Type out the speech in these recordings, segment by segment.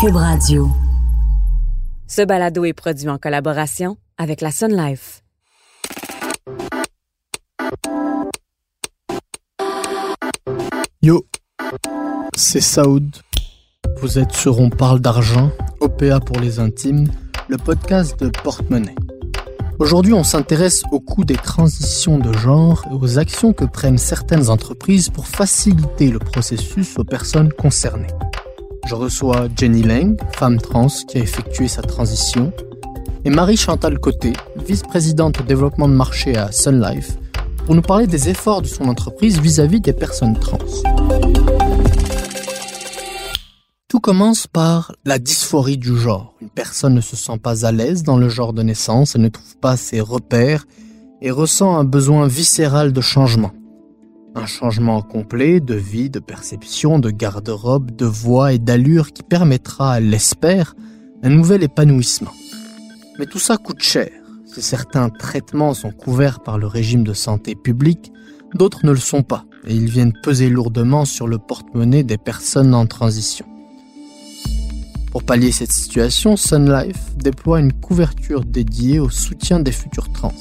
Cube Radio. Ce balado est produit en collaboration avec la Sun Life. Yo, c'est Saoud. Vous êtes sur On parle d'argent, OPA pour les intimes, le podcast de Porte-Monnaie. Aujourd'hui, on s'intéresse au coût des transitions de genre et aux actions que prennent certaines entreprises pour faciliter le processus aux personnes concernées. Je reçois Jenny Lang, femme trans qui a effectué sa transition, et Marie-Chantal Côté, vice-présidente au développement de marché à Sun Life, pour nous parler des efforts de son entreprise vis-à-vis des personnes trans. Tout commence par la dysphorie du genre. Une personne ne se sent pas à l'aise dans le genre de naissance, elle ne trouve pas ses repères et ressent un besoin viscéral de changement. Un changement complet de vie, de perception, de garde-robe, de voix et d'allure qui permettra, l'espère, un nouvel épanouissement. Mais tout ça coûte cher. Si certains traitements sont couverts par le régime de santé publique, d'autres ne le sont pas, et ils viennent peser lourdement sur le porte-monnaie des personnes en transition. Pour pallier cette situation, Sun Life déploie une couverture dédiée au soutien des futurs trans.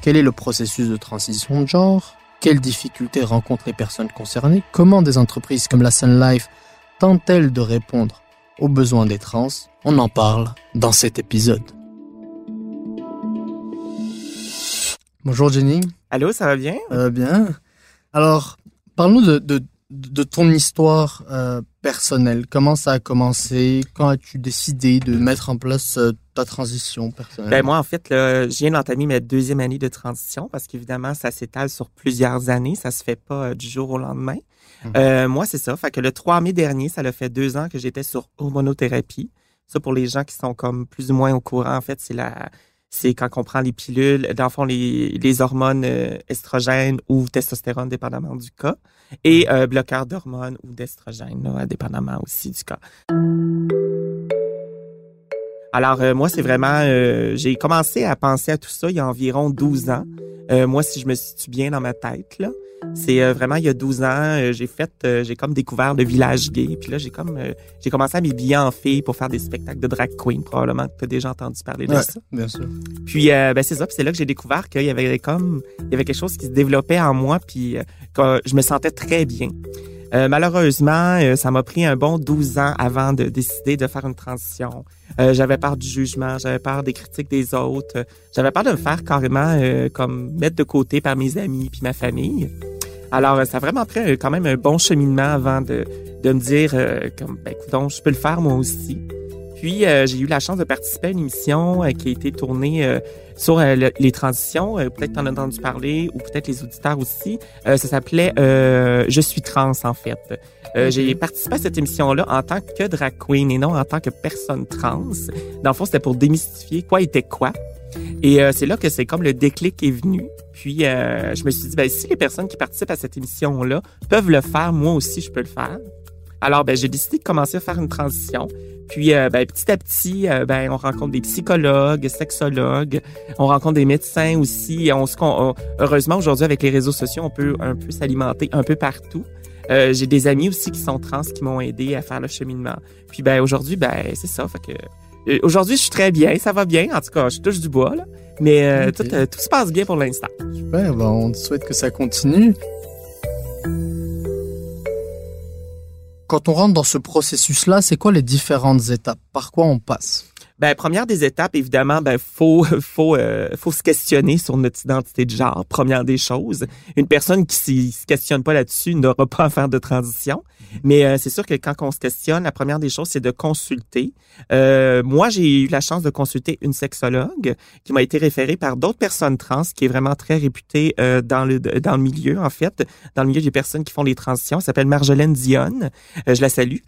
Quel est le processus de transition de genre? Quelles difficultés rencontrent les personnes concernées? Comment des entreprises comme la Sun Life tentent-elles de répondre aux besoins des trans? On en parle dans cet épisode. Bonjour Jenny. Allô, ça va bien? Euh, bien. Alors, parle-nous de, de, de, ton histoire euh, personnelle. Comment ça a commencé? Quand as-tu décidé de mettre en place euh, ta transition personnelle? Ben moi, en fait, là, je viens d'entamer ma deuxième année de transition parce qu'évidemment, ça s'étale sur plusieurs années. Ça se fait pas euh, du jour au lendemain. Mhm. Euh, moi, c'est ça. Fait que le 3 mai dernier, ça l'a fait deux ans que j'étais sur hormonothérapie. Ça, pour les gens qui sont comme plus ou moins au courant, en fait, c'est la c'est quand on prend les pilules, dans le fond, les, les hormones euh, estrogènes ou testostérone, dépendamment du cas, et euh, bloqueurs d'hormones ou d'estrogènes, dépendamment aussi du cas. Alors, euh, moi, c'est vraiment... euh, j'ai commencé à penser à tout ça il y a environ 12 ans. Euh, moi, si je me situe bien dans ma tête, là, c'est vraiment il y a 12 ans, j'ai fait, j'ai comme découvert le village gay. Puis là, j'ai comme, euh, j'ai commencé à m'habiller en fille pour faire des spectacles de drag queen. Probablement que tu as déjà entendu parler de Ouais, ça. bien sûr. Puis euh, ben c'est ça, puis c'est là que j'ai découvert qu'il y avait comme il y avait quelque chose qui se développait en moi puis euh, que je me sentais très bien. Euh, malheureusement, euh, ça m'a pris un bon 12 ans avant de décider de faire une transition. Euh, j'avais peur du jugement, j'avais peur des critiques des autres, j'avais peur de me faire carrément comme mettre de côté par mes amis puis ma famille. Alors, ça a vraiment pris quand même un bon cheminement avant de, de me dire comme ben écoute, je peux le faire moi aussi. Puis j'ai eu la chance de participer à une émission qui a été tournée sur euh, le- les transitions. Euh, peut-être t'en as entendu parler ou peut-être les auditeurs aussi. Euh, ça s'appelait euh, Je suis trans en fait. Euh, J'ai participé à cette émission-là en tant que drag queen et non en tant que personne trans. Dans le fond, c'était pour démystifier quoi était quoi. Et euh, c'est là que c'est comme le déclic est venu. Puis euh, je me suis dit, ben, si les personnes qui participent à cette émission-là peuvent le faire, moi aussi je peux le faire. Alors ben, j'ai décidé de commencer à faire une transition. Puis euh, ben, petit à petit, euh, ben, on rencontre des psychologues, sexologues, on rencontre des médecins aussi. On se, con- on- heureusement aujourd'hui avec les réseaux sociaux, on peut un peu s'alimenter un peu partout. Euh, j'ai des amis aussi qui sont trans qui m'ont aidé à faire le cheminement. Puis ben aujourd'hui, ben c'est ça. Fait que aujourd'hui, je suis très bien, ça va bien. En tout cas, je touche du bois là. Mais euh, Ok. tout, tout se passe bien pour l'instant. Super, ben, on te souhaite que ça continue. Quand on rentre dans ce processus-là, c'est quoi les différentes étapes? Par quoi on passe? Ben, première des étapes, évidemment, ben, faut, faut, euh, faut se questionner sur notre identité de genre. Première des choses. Une personne qui se questionne pas là-dessus n'aura pas à faire de transition. Mais euh, c'est sûr que quand on se questionne, la première des choses, c'est de consulter. Euh, moi, j'ai eu la chance de consulter une sexologue qui m'a été référée par d'autres personnes trans, qui est vraiment très réputée euh, dans le dans le milieu, en fait, dans le milieu des personnes qui font les transitions. Elle s'appelle Marjolaine Dionne. Euh, je la salue.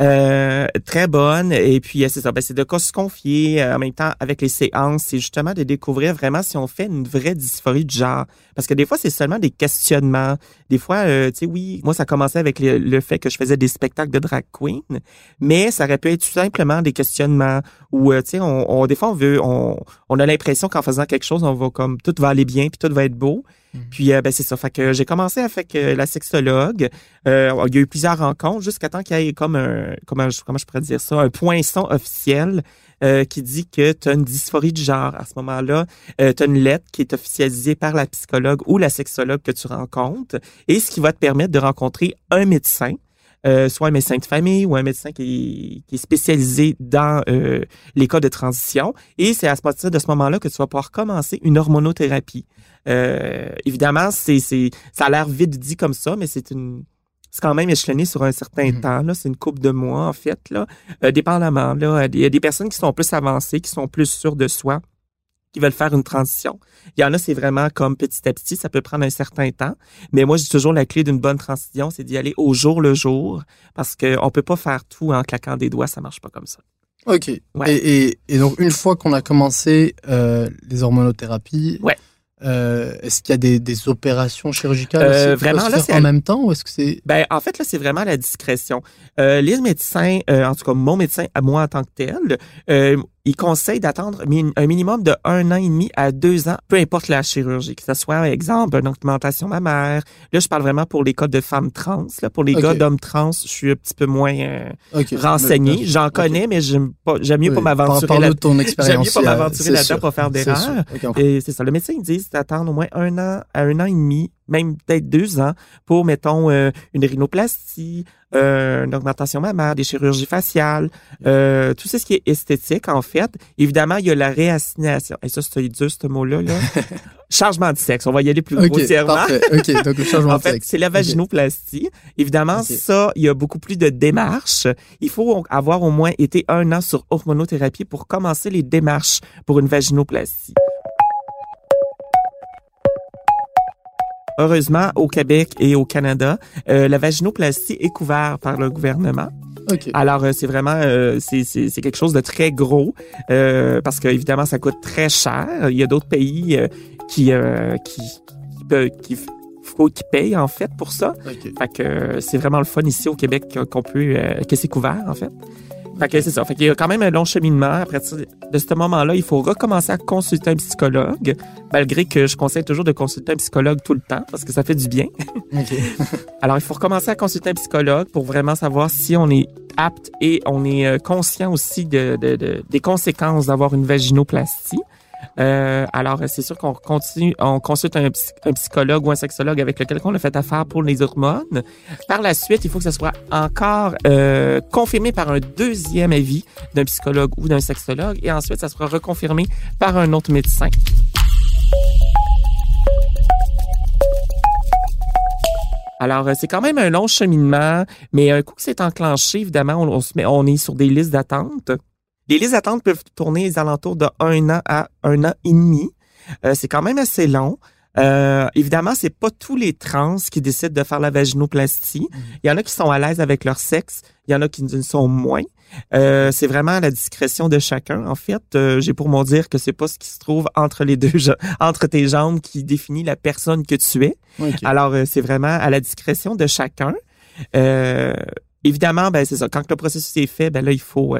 Euh, très bonne. Et puis, euh, c'est ça. Ben, c'est de se confier euh, en même temps avec les séances. C'est justement de découvrir vraiment si on fait une vraie dysphorie du genre. Parce que des fois, c'est seulement des questionnements. Des fois, euh, tu sais, oui, moi, ça commençait avec le, fait que je faisais des spectacles de drag queen. Mais ça aurait pu être tout simplement des questionnements où, tu sais, on, on- des fois, on veut, on, on a l'impression qu'en faisant quelque chose, on va comme, tout va aller bien puis tout va être beau. Puis euh, ben c'est ça. Fait que j'ai commencé avec euh, la sexologue. Euh, il y a eu plusieurs rencontres jusqu'à temps qu'il y ait comme un comment je, comment je pourrais dire ça? Un poinçon officiel euh, qui dit que tu as une dysphorie du genre. À ce moment-là, tu as une lettre qui est officialisée par la psychologue ou la sexologue que tu rencontres et ce qui va te permettre de rencontrer un médecin euh, soit un médecin de famille ou un médecin qui, est, qui est spécialisé dans euh, les cas de transition. Et c'est à partir de ce moment-là que tu vas pouvoir commencer une hormonothérapie. Euh, évidemment, c'est, c'est, ça a l'air vite dit comme ça, mais c'est une c'est quand même échelonné sur un certain Mhm. temps. Là, c'est une coupe de mois en fait. Là, euh, dépendamment. Là, il y a des personnes qui sont plus avancées, qui sont plus sûres de soi, qui veulent faire une transition. Il y en a, c'est vraiment comme petit à petit, ça peut prendre un certain temps. Mais moi, j'ai toujours la clé d'une bonne transition, c'est d'y aller au jour le jour, parce qu'on peut pas faire tout en claquant des doigts, ça marche pas comme ça. Ok. Ouais. Et, et, et donc, une fois qu'on a commencé euh, les hormonothérapies, Ouais. euh, est-ce qu'il y a des, des opérations chirurgicales Euh, aussi vraiment, là, c'est en même temps ou est-ce que c'est Ben, en fait, là, c'est vraiment la discrétion. Euh, les médecins, en tout cas, mon médecin, à moi en tant que tel, il conseille d'attendre un minimum de un an et demi à deux ans, peu importe la chirurgie, que ce soit, par exemple, une augmentation mammaire. Là, je parle vraiment pour les cas de femmes trans. Là, pour les gars d'hommes trans, je suis un petit peu moins euh, renseigné. J'en connais, mais j'aime mieux Oui, pas m'aventurer par- là Parle-nous de ton J'aime mieux pas m'aventurer c'est là-dedans pour faire d'erreurs. Et c'est ça. Le médecin, il dit d'attendre au moins un an à un an et demi, même peut-être deux ans, pour, mettons, euh, une rhinoplastie, euh, une augmentation mammaire, des chirurgies faciales, euh, tout ça, ce qui est esthétique, en fait. Évidemment, il y a la réassignation. Et ça, c'est dur, ce mot-là, là. Changement de sexe. On va y aller plus Ok, grossièrement. parfait. Ok, donc le changement En de fait, sexe. c'est la vaginoplastie. Évidemment, ça, il y a beaucoup plus de démarches. Il faut avoir au moins été un an sur hormonothérapie pour commencer les démarches pour une vaginoplastie. Heureusement, au Québec et au Canada, euh, la vaginoplastie est couverte par le gouvernement. Ok. Alors, euh, c'est vraiment, euh, c'est quelque chose de très gros euh, parce que évidemment, ça coûte très cher. Il y a d'autres pays euh, qui, euh, qui, qui, peut- qui, faut qu'ils payent en fait pour ça. Ok. Fait que c'est vraiment le fun ici au Québec qu'on peut, euh, que c'est couvert en fait. Fait que c'est ça. Fait qu'il y a quand même un long cheminement. Après de ce moment-là, il faut recommencer à consulter un psychologue, malgré que je conseille toujours de consulter un psychologue tout le temps parce que ça fait du bien. Ok. Alors, il faut recommencer à consulter un psychologue pour vraiment savoir si on est apte et on est euh, conscient aussi de, de- de- des conséquences d'avoir une vaginoplastie. Euh, alors, c'est sûr qu'on continue, on consulte un, psy- un psychologue ou un sexologue avec lequel on a fait affaire pour les hormones. Par la suite, il faut que ce soit encore euh, confirmé par un deuxième avis d'un psychologue ou d'un sexologue, et ensuite, ça sera reconfirmé par un autre médecin. Alors, euh, c'est quand même un long cheminement, mais un coup que c'est enclenché, évidemment, on se met, on est sur des listes d'attente. Les listes d'attente peuvent tourner aux alentours de un an à un an et demi. Euh, c'est quand même assez long. Euh, évidemment, c'est pas tous les trans qui décident de faire la vaginoplastie. Il y en a qui sont à l'aise avec leur sexe, il y en a qui ne sont moins. Euh, c'est vraiment à la discrétion de chacun. En fait, euh, j'ai pour mon dire que c'est pas ce qui se trouve entre les deux, entre tes jambes qui définit la personne que tu es. Alors, euh, c'est vraiment à la discrétion de chacun. Euh, évidemment, ben c'est ça. Quand le processus est fait, ben là, il faut...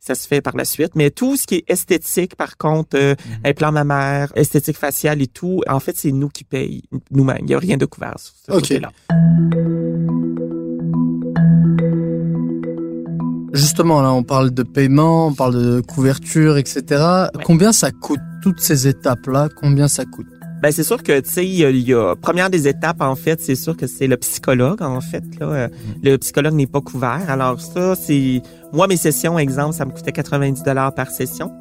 ça se fait par la suite. Mais tout ce qui est esthétique, par contre, euh, implant mammaire, esthétique faciale et tout, en fait, c'est nous qui payons nous-mêmes. Il n'y a rien de couvert sur ce Ok. côté-là. Justement, là, on parle de paiement, on parle de couverture, etc. Ouais. Combien ça coûte toutes ces étapes-là? Combien ça coûte? Ben c'est sûr que tu sais il y, a- y a première des étapes en fait, c'est sûr que c'est le psychologue en fait là, Euh, le psychologue n'est pas couvert. Alors ça c'est moi mes sessions exemple, ça me coûtait 90 dollars par session.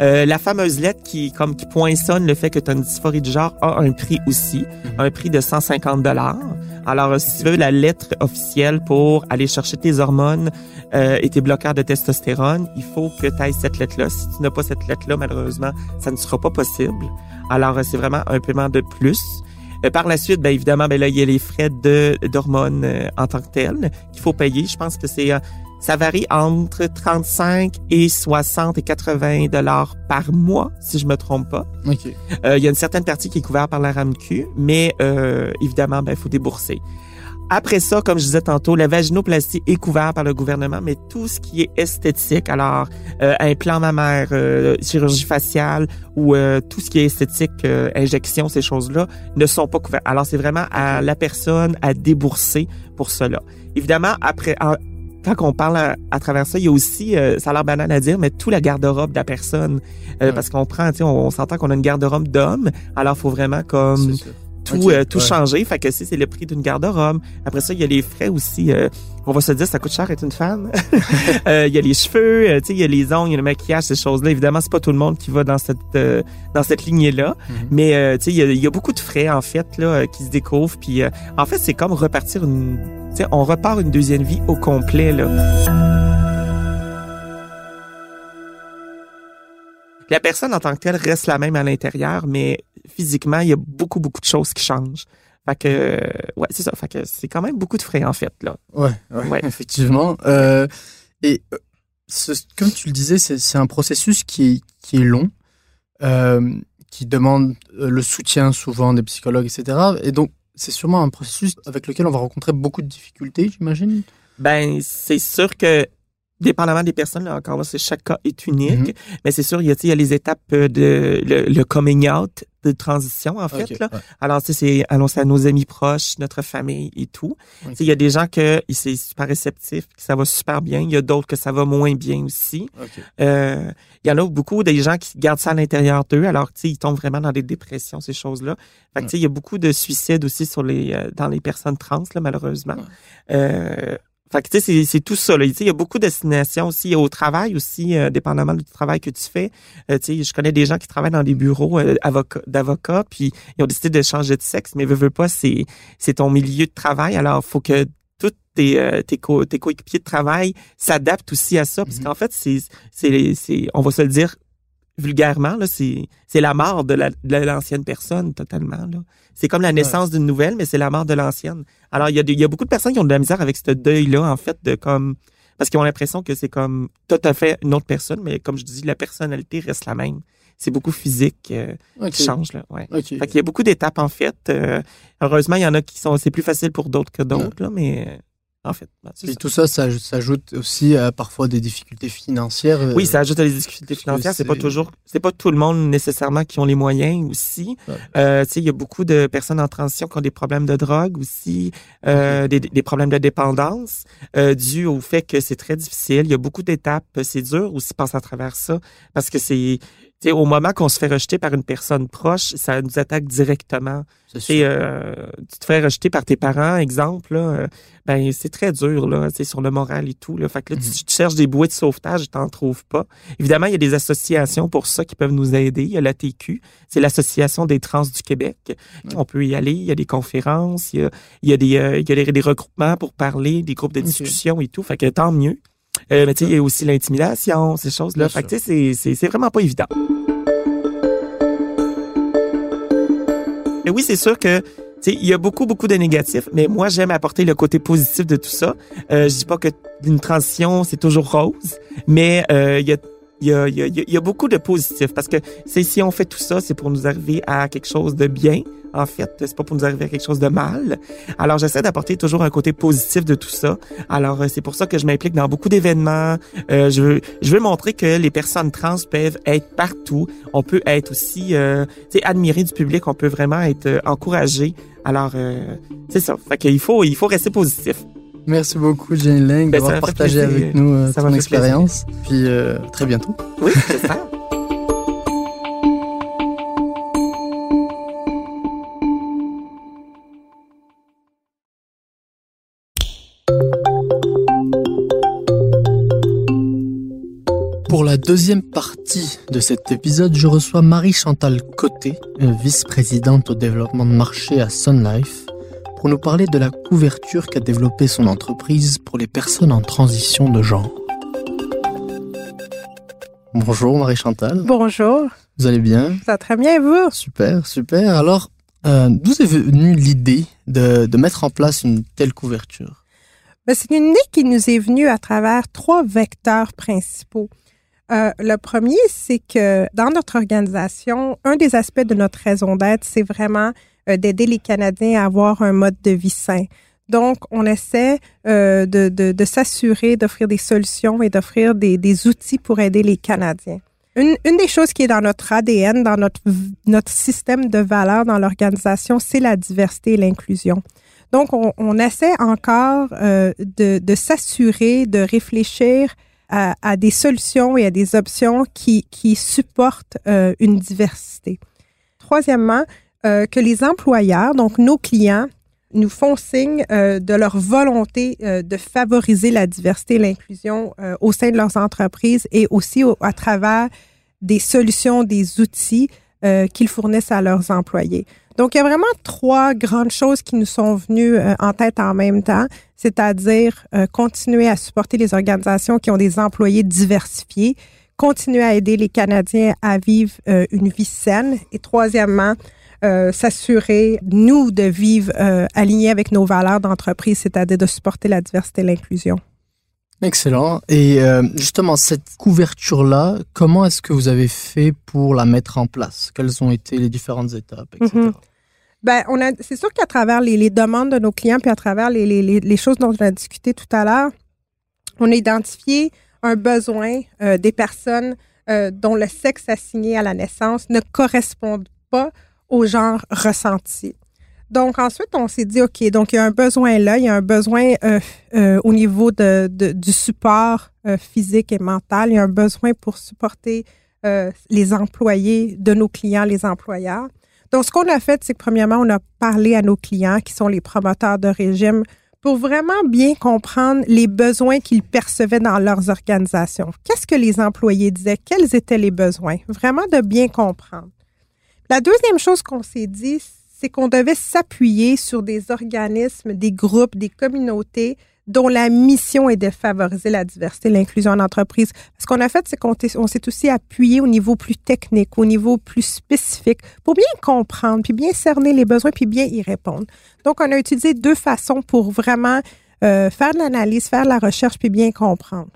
Euh, la fameuse lettre qui comme qui poinçonne le fait que tu as une dysphorie de genre a un prix aussi, un prix de 150 dollars. Alors euh, si tu veux la lettre officielle pour aller chercher tes hormones euh, et tes bloqueurs de testostérone, il faut que tu ailles cette lettre-là. Si tu n'as pas cette lettre-là, malheureusement, ça ne sera pas possible. Alors, euh, c'est vraiment un paiement de plus. Euh, par la suite, ben évidemment, ben là, il y a les frais de d'hormones euh, en tant que tels qu'il faut payer. Je pense que c'est ça varie entre 35 et 60 et 80 dollars par mois, si je me trompe pas. Ok. Euh, il y a une certaine partie qui est couverte par la RAMQ, mais euh, évidemment, ben il faut débourser. Après ça, comme je disais tantôt, la vaginoplastie est couverte par le gouvernement, mais tout ce qui est esthétique, alors euh, implant mammaire, euh, chirurgie faciale ou euh, tout ce qui est esthétique, euh, injection, ces choses-là, ne sont pas couvertes. Alors c'est vraiment à la personne à débourser pour cela. Évidemment, après, en- quand on parle à, à travers ça, il y a aussi, euh, ça a l'air banal à dire, mais tout la garde-robe de la personne, Euh, Ouais. parce qu'on prend, tu sais, on, on s'entend qu'on a une garde-robe d'homme, alors faut vraiment comme. Tout, Ok, euh, tout ouais. changer. Fait que si c'est le prix d'une garde-robe. Après ça, il y a les frais aussi. euh, on va se dire, ça coûte cher être une femme. Euh, Il y a les cheveux, euh, tu sais, il y a les ongles, il y a le maquillage, ces choses-là. Évidemment, c'est pas tout le monde qui va dans cette euh, dans cette lignée-là. Mhm. Mais euh, tu sais, il y a, il y a beaucoup de frais en fait là qui se découvrent. Puis euh, en fait, c'est comme repartir une, tu sais, on repart une deuxième vie au complet là. La personne en tant que telle reste la même à l'intérieur, mais physiquement, il y a beaucoup, beaucoup de choses qui changent. Fait que, euh, ouais, c'est ça. Fait que c'est quand même beaucoup de frais, en fait, là. Ouais, ouais, Ouais. effectivement. Euh, et euh, ce- comme tu le disais, c'est un processus qui est, qui est long, euh, qui demande le soutien souvent des psychologues, etc. Et donc, c'est sûrement un processus avec lequel on va rencontrer beaucoup de difficultés, j'imagine? Ben, c'est sûr que, dépendamment des personnes, là, encore là, c'est chaque cas est unique. Mhm. Mais c'est sûr, il y a, il y a les étapes euh, de le, le coming out de transition, en fait, là. ouais. Alors, tu sais, c'est annoncé à nos amis proches, notre famille et tout. Tu sais, il y a des gens que c'est super réceptif, que ça va super bien. Il y a d'autres que ça va moins bien aussi. Ok. Euh, il y en a beaucoup des gens qui gardent ça à l'intérieur d'eux, alors tu sais, ils tombent vraiment dans des dépressions, ces choses-là. Fait que tu sais, il y a beaucoup de suicides aussi sur les euh, dans les personnes trans, là, malheureusement. Ouais. Euh, fait que tu sais, c'est- c'est tout ça. Là. Tu sais, Il y a beaucoup de destinations aussi au travail aussi, euh, dépendamment du travail que tu fais. Euh, tu sais, je connais des gens qui travaillent dans des bureaux euh, avocat- d'avocats, puis ils ont décidé de changer de sexe, mais veux, veux pas, c'est c'est ton milieu de travail. Alors, faut que tous tes, euh, tes, co- tes coéquipiers de travail s'adaptent aussi à ça, parce Mhm. qu'en fait, c'est c'est c'est on va se le dire vulgairement là, c'est c'est la mort de la- de l'ancienne personne totalement là. C'est comme la naissance d'une nouvelle, mais c'est la mort de l'ancienne. Alors il y a il y a beaucoup de personnes qui ont de la misère avec ce deuil là en fait de comme parce qu'ils ont l'impression que c'est comme tout à fait une autre personne, mais comme je dis, la personnalité reste la même. C'est beaucoup physique euh, qui change là, ouais. Fait qu'il y a beaucoup d'étapes en fait. Euh, heureusement, il y en a qui sont c'est plus facile pour d'autres que d'autres là, mais euh, en fait, c'est Et ça. tout ça, ça aj- s'ajoute aussi à parfois des difficultés financières. euh, Oui, ça ajoute à des difficultés financières. C'est pas toujours, c'est pas tout le monde nécessairement qui ont les moyens aussi. Ouais. Euh, tu sais, il y a beaucoup de personnes en transition qui ont des problèmes de drogue aussi, euh, des, des problèmes de dépendance, dû au fait que c'est très difficile. Il y a beaucoup d'étapes. C'est dur aussi de passer à travers ça parce que c'est, au moment qu'on se fait rejeter par une personne proche, ça nous attaque directement. c'est Tu euh, tu te fais rejeter par tes parents, exemple, là, euh, ben c'est très dur là, sais, sur le moral et tout. Là. Fait que là, tu, Mhm. tu cherches des bouées de sauvetage, tu t'en trouves pas. Évidemment, il y a des associations pour ça qui peuvent nous aider. Il y a la TQ, c'est l'association des trans du Québec. On peut y aller. Il y a des conférences, il y a, il y a des, euh, il y a des, des regroupements pour parler, des groupes de discussion et tout. Fait que tant mieux. Euh, mais tu sais, il y a aussi l'intimidation, ces choses-là. Fait que tu sais, c'est- c'est vraiment pas évident. Et oui, c'est sûr que tu sais, il y a beaucoup, beaucoup de négatifs, mais moi, j'aime apporter le côté positif de tout ça. Euh, je dis pas que une transition, c'est toujours rose, mais euh, il y a il y, a, y a, y a beaucoup de positifs parce que c'est si on fait tout ça, c'est pour nous arriver à quelque chose de bien. En fait, c'est pas pour nous arriver à quelque chose de mal. Alors, j'essaie d'apporter toujours un côté positif de tout ça. Alors, euh, c'est pour ça que je m'implique dans beaucoup d'événements. Euh, je veux, je veux montrer que les personnes trans peuvent être partout. On peut être aussi, euh, tu sais, admiré du public. On peut vraiment être euh, encouragé. Alors, euh, c'est ça. Fait qu'il faut, il faut rester positif. Merci beaucoup, Jane Lang, Ben, d'avoir partagé avec nous euh, ton expérience. Puis euh, très bientôt. Oui, c'est ça. Pour la deuxième partie de cet épisode, je reçois Marie-Chantal Côté, euh, vice-présidente au développement de marché à Sun Life, pour nous parler de la couverture qu'a développée son entreprise pour les personnes en transition de genre. Bonjour Marie-Chantal, Bonjour, vous allez bien? Ça va très bien et vous? Super, super. Alors, euh, d'où est venue l'idée de, de mettre en place une telle couverture? Ben, C'est une idée qui nous est venue à travers trois vecteurs principaux. Euh, le premier, c'est que dans notre organisation, un des aspects de notre raison d'être, c'est vraiment d'aider les Canadiens à avoir un mode de vie sain. Donc, on essaie euh, de, de, de s'assurer d'offrir des solutions et d'offrir des, des outils pour aider les Canadiens. Une, une, des choses qui est dans notre ADN, dans notre, notre système de valeurs dans l'organisation, c'est la diversité et l'inclusion. Donc, on, on, essaie encore euh, de, de s'assurer, de réfléchir à, à, des solutions et à des options qui, qui supportent euh, une diversité. Troisièmement, euh, que les employeurs, donc nos clients, nous font signe euh, de leur volonté euh, de favoriser la diversité et l'inclusion au sein de leurs entreprises et aussi au, à travers des solutions, des outils qu'ils fournissent à leurs employés. Donc, il y a vraiment trois grandes choses qui nous sont venues en tête en même temps, c'est-à-dire continuer à supporter les organisations qui ont des employés diversifiés, continuer à aider les Canadiens à vivre une vie saine et troisièmement, euh, s'assurer, nous, de vivre euh, alignés avec nos valeurs d'entreprise, c'est-à-dire de supporter la diversité et l'inclusion. Excellent. Et euh, justement, cette couverture-là, comment est-ce que vous avez fait pour la mettre en place? Quelles ont été les différentes étapes, etc.? Mm -hmm. Ben, on a, c'est sûr qu'à travers les, les, demandes de nos clients, puis à travers les, les, les choses dont on a discuté tout à l'heure, on a identifié un besoin euh, des personnes euh, dont le sexe assigné à la naissance ne correspond pas au genre ressenti. Donc ensuite, on s'est dit, OK, donc il y a un besoin là, il y a un besoin euh, euh, au niveau de, de du support euh, physique et mental, il y a un besoin pour supporter euh, les employés de nos clients, les employeurs. Donc ce qu'on a fait, c'est que premièrement, on a parlé à nos clients qui sont les promoteurs de régime pour vraiment bien comprendre les besoins qu'ils percevaient dans leurs organisations. Qu'est-ce que les employés disaient? Quels étaient les besoins? Vraiment de bien comprendre. La deuxième chose qu'on s'est dit, c'est qu'on devait s'appuyer sur des organismes, des groupes, des communautés dont la mission est de favoriser la diversité l'inclusion en entreprise. Ce qu'on a fait, c'est qu'on s'est aussi appuyé au niveau plus technique, au niveau plus spécifique, pour bien comprendre, puis bien cerner les besoins, puis bien y répondre. Donc, on a utilisé deux façons pour vraiment euh, faire de l'analyse, faire de la recherche, puis bien comprendre.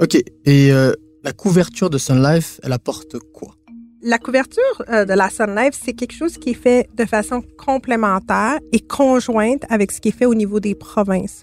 OK. Et euh, la couverture de Sun Life, elle apporte quoi? La couverture euh, de la Sun Life, c'est quelque chose qui est fait de façon complémentaire et conjointe avec ce qui est fait au niveau des provinces.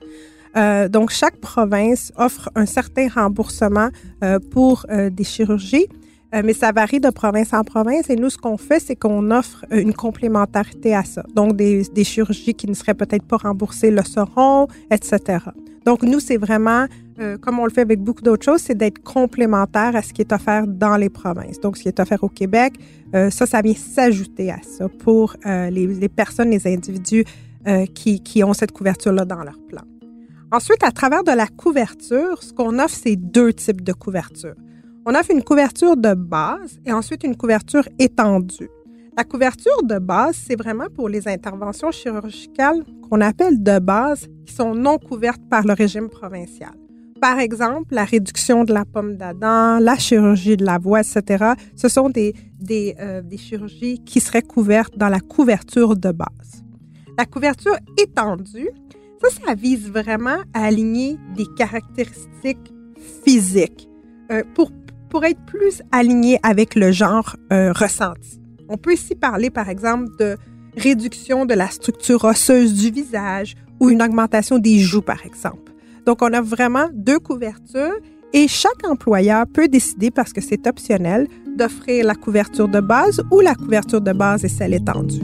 Euh, donc, chaque province offre un certain remboursement euh, pour des chirurgies, euh, mais ça varie de province en province. Et nous, ce qu'on fait, c'est qu'on offre une complémentarité à ça. Donc, des, des chirurgies qui ne seraient peut-être pas remboursées le seront, etc. Donc, nous, c'est vraiment euh, comme on le fait avec beaucoup d'autres choses, c'est d'être complémentaire à ce qui est offert dans les provinces. Donc, ce qui est offert au Québec, euh, ça, ça vient s'ajouter à ça pour euh, les, les, personnes, les individus euh, qui, qui, ont cette couverture-là dans leur plan. Ensuite, à travers de la couverture, ce qu'on offre, c'est deux types de couverture. On offre une couverture de base et ensuite une couverture étendue. La couverture de base, c'est vraiment pour les interventions chirurgicales qu'on appelle de base, qui sont non couvertes par le régime provincial. Par exemple, la réduction de la pomme d'Adam, la chirurgie de la voix, etc. Ce sont euh, des chirurgies qui seraient couvertes dans la couverture de base. La couverture étendue, ça, ça vise vraiment à aligner des caractéristiques physiques euh, pour, pour être plus aligné avec le genre euh, ressenti. On peut ici parler, par exemple, de réduction de la structure osseuse du visage ou une augmentation des joues, par exemple. Donc, on a vraiment deux couvertures et chaque employeur peut décider, parce que c'est optionnel, d'offrir la couverture de base ou la couverture de base et celle étendue.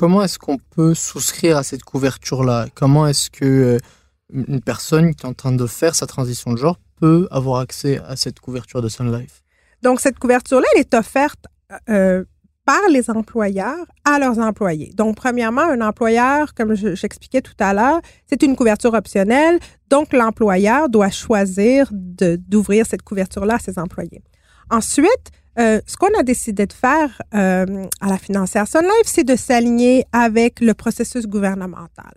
Comment est-ce qu'on peut souscrire à cette couverture-là? Comment est-ce que euh, une personne qui est en train de faire sa transition de genre peut avoir accès à cette couverture de Sun Life? Donc, cette couverture-là, elle est offerte euh, par les employeurs à leurs employés. Donc, premièrement, un employeur, comme j'expliquais tout à l'heure, c'est une couverture optionnelle. Donc, l'employeur doit choisir d'ouvrir cette couverture-là à ses employés. Ensuite, euh, ce qu'on a décidé de faire euh, à la financière Sun Life, c'est de s'aligner avec le processus gouvernemental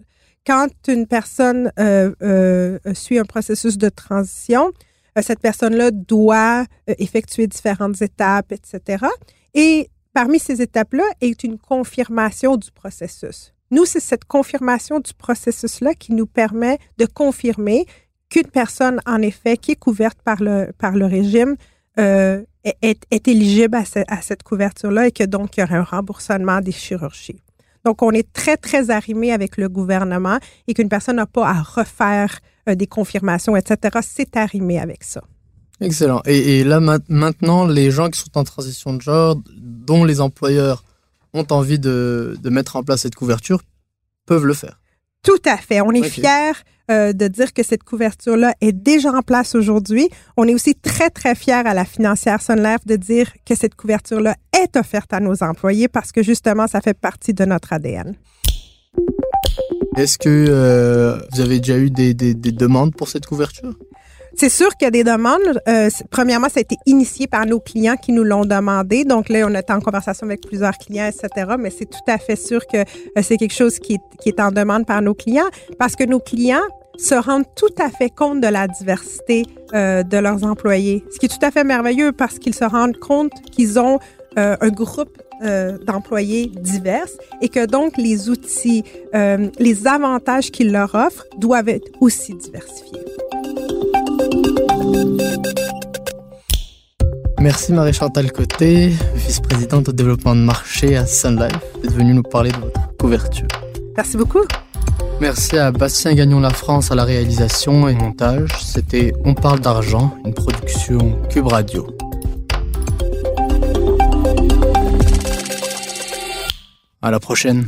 quand une personne euh, suit un processus de transition, cette personne-là doit effectuer différentes étapes, etc. Et parmi ces étapes-là est une confirmation du processus. Nous, c'est cette confirmation du processus-là qui nous permet de confirmer qu'une personne, en effet, qui est couverte par le régime, euh, est, est, éligible à, à cette couverture-là et que donc il y aura un remboursement des chirurgies. Donc, on est très, très arrimé avec le gouvernement et qu'une personne n'a pas à refaire euh, des confirmations, etc. C'est arrimé avec ça. Excellent. Et, et là, maintenant, les gens qui sont en transition de genre, dont les employeurs ont envie de, de mettre en place cette couverture, peuvent le faire. Tout à fait. On est fiers euh, de dire que cette couverture-là est déjà en place aujourd'hui. On est aussi très, très fiers à la financière Sun Life de dire que cette couverture-là est offerte à nos employés parce que justement, ça fait partie de notre ADN. Est-ce que euh, vous avez déjà eu des demandes pour cette couverture? C'est sûr qu'il y a des demandes. Euh, premièrement, ça a été initié par nos clients qui nous l'ont demandé. Donc là, on est en conversation avec plusieurs clients, etc. Mais c'est tout à fait sûr que euh, c'est quelque chose qui est, qui est en demande par nos clients parce que nos clients se rendent tout à fait compte de la diversité euh, de leurs employés. Ce qui est tout à fait merveilleux parce qu'ils se rendent compte qu'ils ont euh, un groupe euh, d'employés divers et que donc les outils, euh, les avantages qu'ils leur offrent doivent être aussi diversifiés. Merci Marie-Chantal Côté, vice-présidente au développement de marché à Sun Life, d'être venue nous parler de votre couverture. Merci beaucoup. Merci à Bastien Gagnon La France à la réalisation et montage. C'était On parle d'argent, une production Cube Radio. À la prochaine.